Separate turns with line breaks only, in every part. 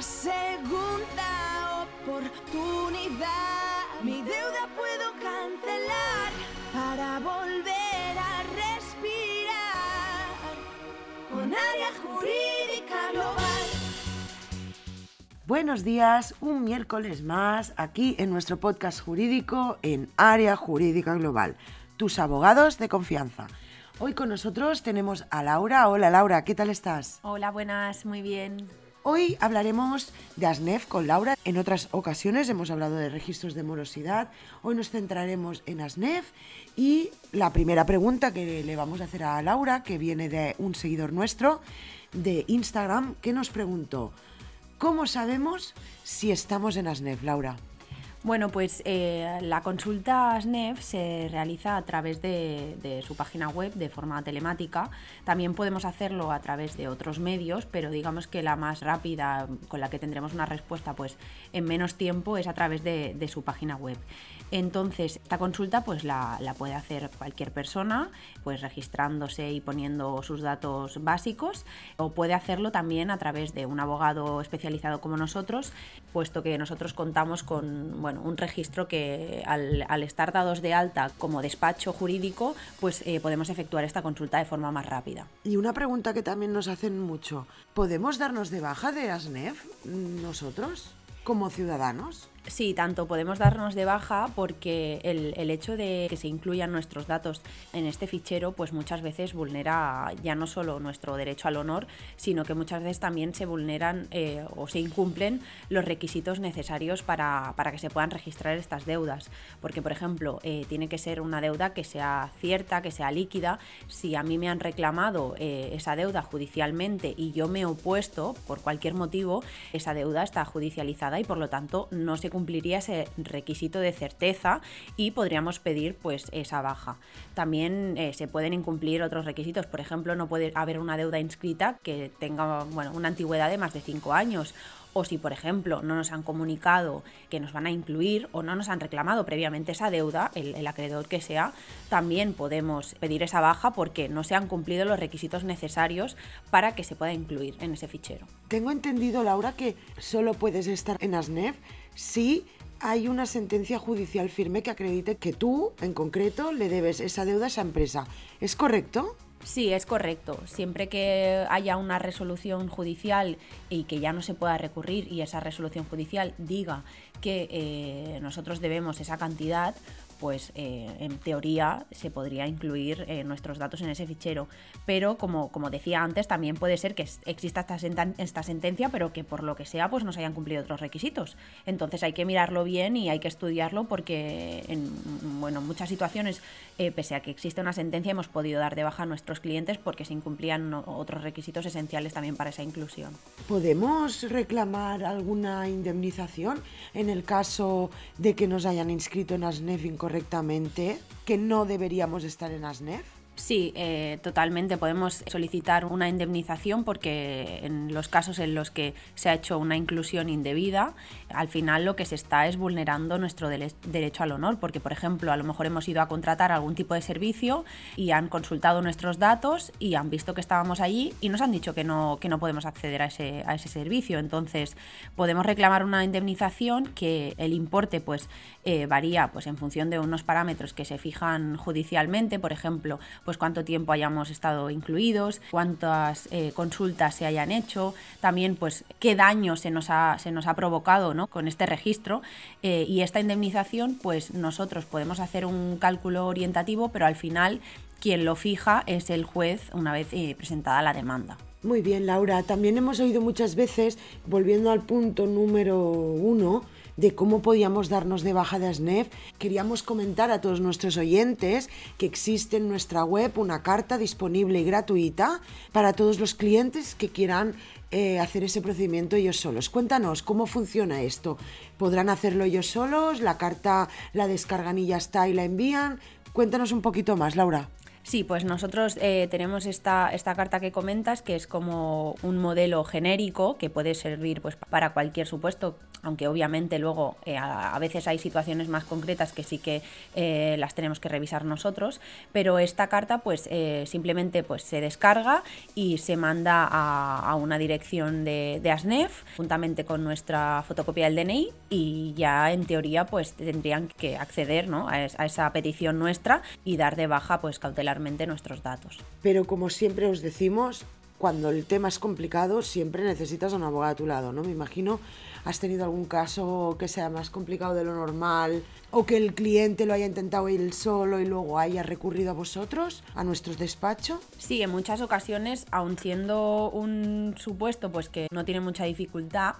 una segunda oportunidad. Mi deuda puedo cancelar para volver a respirar con área jurídica global.
Buenos días, un miércoles más aquí en nuestro podcast jurídico en Área Jurídica Global, tus abogados de confianza. Hoy con nosotros tenemos a Laura. Hola Laura, ¿qué tal estás?
Hola, buenas, muy bien.
Hoy hablaremos de ASNEF con Laura. En otras ocasiones hemos hablado de registros de morosidad. Hoy nos centraremos en ASNEF y la primera pregunta que le vamos a hacer a Laura, que viene de un seguidor nuestro de Instagram, que nos preguntó, ¿cómo sabemos si estamos en ASNEF, Laura?
Bueno, pues eh, la consulta SNEF se realiza a través de, su página web de forma telemática. También podemos hacerlo a través de otros medios, pero digamos que la más rápida con la que tendremos una respuesta pues, en menos tiempo es a través de, su página web. Entonces, esta consulta pues la, puede hacer cualquier persona, pues registrándose y poniendo sus datos básicos, o puede hacerlo también a través de un abogado especializado como nosotros, puesto que nosotros contamos con un registro que al, al, estar dados de alta como despacho jurídico, pues eh, podemos efectuar esta consulta de forma más rápida.
Y una pregunta que también nos hacen mucho, ¿podemos darnos de baja de ASNEF nosotros como ciudadanos?
Sí, tanto podemos darnos de baja porque el, el, hecho de que se incluyan nuestros datos en este fichero, pues muchas veces vulnera ya no solo nuestro derecho al honor, sino que muchas veces también se vulneran eh, o se incumplen los requisitos necesarios para, para, que se puedan registrar estas deudas. Porque, por ejemplo, eh, tiene que ser una deuda que sea cierta, que sea líquida. Si a mí me han reclamado eh, esa deuda judicialmente y yo me he opuesto por cualquier motivo, esa deuda está judicializada y por lo tanto no se cumpliría ese requisito de certeza y podríamos pedir pues esa baja. También eh, se pueden incumplir otros requisitos, por ejemplo, no puede haber una deuda inscrita que tenga bueno, una antigüedad de más de 5 años o si, por ejemplo, no nos han comunicado que nos van a incluir o no nos han reclamado previamente esa deuda, el, acreedor que sea, también podemos pedir esa baja porque no se han cumplido los requisitos necesarios para que se pueda incluir en ese fichero.
Tengo entendido, Laura, que solo puedes estar en ASNEF si hay una sentencia judicial firme que acredite que tú, en concreto, le debes esa deuda a esa empresa. ¿Es correcto?
Sí, es correcto. Siempre que haya una resolución judicial y que ya no se pueda recurrir y esa resolución judicial diga que eh, nosotros debemos esa cantidad, pues eh, en teoría se podría incluir eh, nuestros datos en ese fichero. Pero como, como decía antes, también puede ser que exista esta, esta, sentencia, pero que por lo que sea pues no se hayan cumplido otros requisitos. Entonces hay que mirarlo bien y hay que estudiarlo porque en bueno, muchas situaciones, eh, pese a que existe una sentencia, hemos podido dar de baja a nuestros clientes porque se incumplían otros requisitos esenciales también para esa inclusión.
¿Podemos reclamar alguna indemnización en el caso de que nos hayan inscrito en ASNEF correctamente, que no deberíamos estar en ASNEF?
Sí, eh, totalmente. Podemos solicitar una indemnización porque en los casos en los que se ha hecho una inclusión indebida, al final lo que se está es vulnerando nuestro de derecho al honor, porque por ejemplo a lo mejor hemos ido a contratar algún tipo de servicio y han consultado nuestros datos y han visto que estábamos allí y nos han dicho que no, que no podemos acceder a ese, a ese servicio. Entonces podemos reclamar una indemnización que el importe pues eh, varía pues en función de unos parámetros que se fijan judicialmente, por ejemplo, cuánto tiempo hayamos estado incluidos, cuántas eh, consultas se hayan hecho, también pues qué daño se nos ha, se nos ha provocado ¿no? con este registro eh, y esta indemnización pues nosotros podemos hacer un cálculo orientativo pero al final quien lo fija es el juez una vez eh, presentada la demanda.
Muy bien, Laura. También hemos oído muchas veces, volviendo al punto número uno, de cómo podíamos darnos de baja de ASNEF, queríamos comentar a todos nuestros oyentes que existe en nuestra web una carta disponible y gratuita para todos los clientes que quieran eh, hacer ese procedimiento ellos solos. Cuéntanos cómo funciona esto. ¿Podrán hacerlo ellos solos? ¿La carta la descargan y ya está y la envían? Cuéntanos un poquito más, Laura.
Sí, pues nosotros eh, tenemos esta, esta carta que comentas, que es como un modelo genérico que puede servir pues, para cualquier supuesto aunque obviamente luego eh, a, veces hay situaciones más concretas que sí que eh, las tenemos que revisar nosotros, pero esta carta pues eh, simplemente pues se descarga y se manda a, una dirección de, ASNEF juntamente con nuestra fotocopia del DNI y ya en teoría pues tendrían que acceder ¿no? a, a, esa petición nuestra y dar de baja pues cautelarmente nuestros datos.
Pero como siempre os decimos, cuando el tema es complicado siempre necesitas a un abogado a tu lado, ¿no? Me imagino ¿Has tenido algún caso que sea más complicado de lo normal o que el cliente lo haya intentado él solo y luego haya recurrido a vosotros, a nuestros despachos?
Sí, en muchas ocasiones, aun siendo un supuesto pues que no tiene mucha dificultad,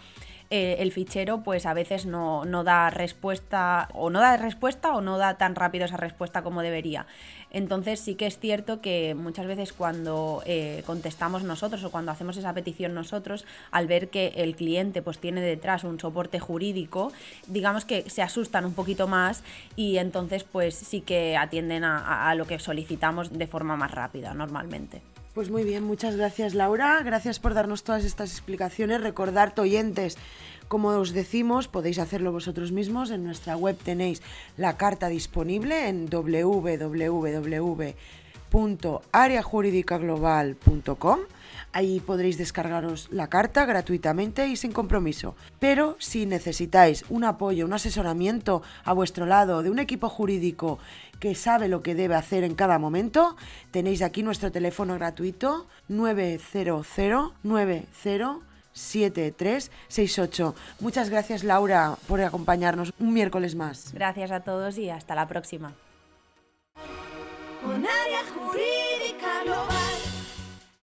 eh, el fichero pues a veces no, no, da respuesta o no da respuesta o no da tan rápido esa respuesta como debería. Entonces sí que es cierto que muchas veces cuando eh, contestamos nosotros o cuando hacemos esa petición nosotros, al ver que el cliente pues tiene detrás un soporte jurídico, digamos que se asustan un poquito más y entonces pues sí que atienden a, a lo que solicitamos de forma más rápida normalmente.
Pues muy bien, muchas gracias Laura, gracias por darnos todas estas explicaciones. Recordar, oyentes, como os decimos, podéis hacerlo vosotros mismos. En nuestra web tenéis la carta disponible en www.areajuridicaglobal.com. Ahí podréis descargaros la carta gratuitamente y sin compromiso. Pero si necesitáis un apoyo, un asesoramiento a vuestro lado de un equipo jurídico que sabe lo que debe hacer en cada momento, tenéis aquí nuestro teléfono gratuito 900 7368. Muchas gracias Laura por acompañarnos un miércoles más.
Gracias a todos y hasta la próxima.
Con área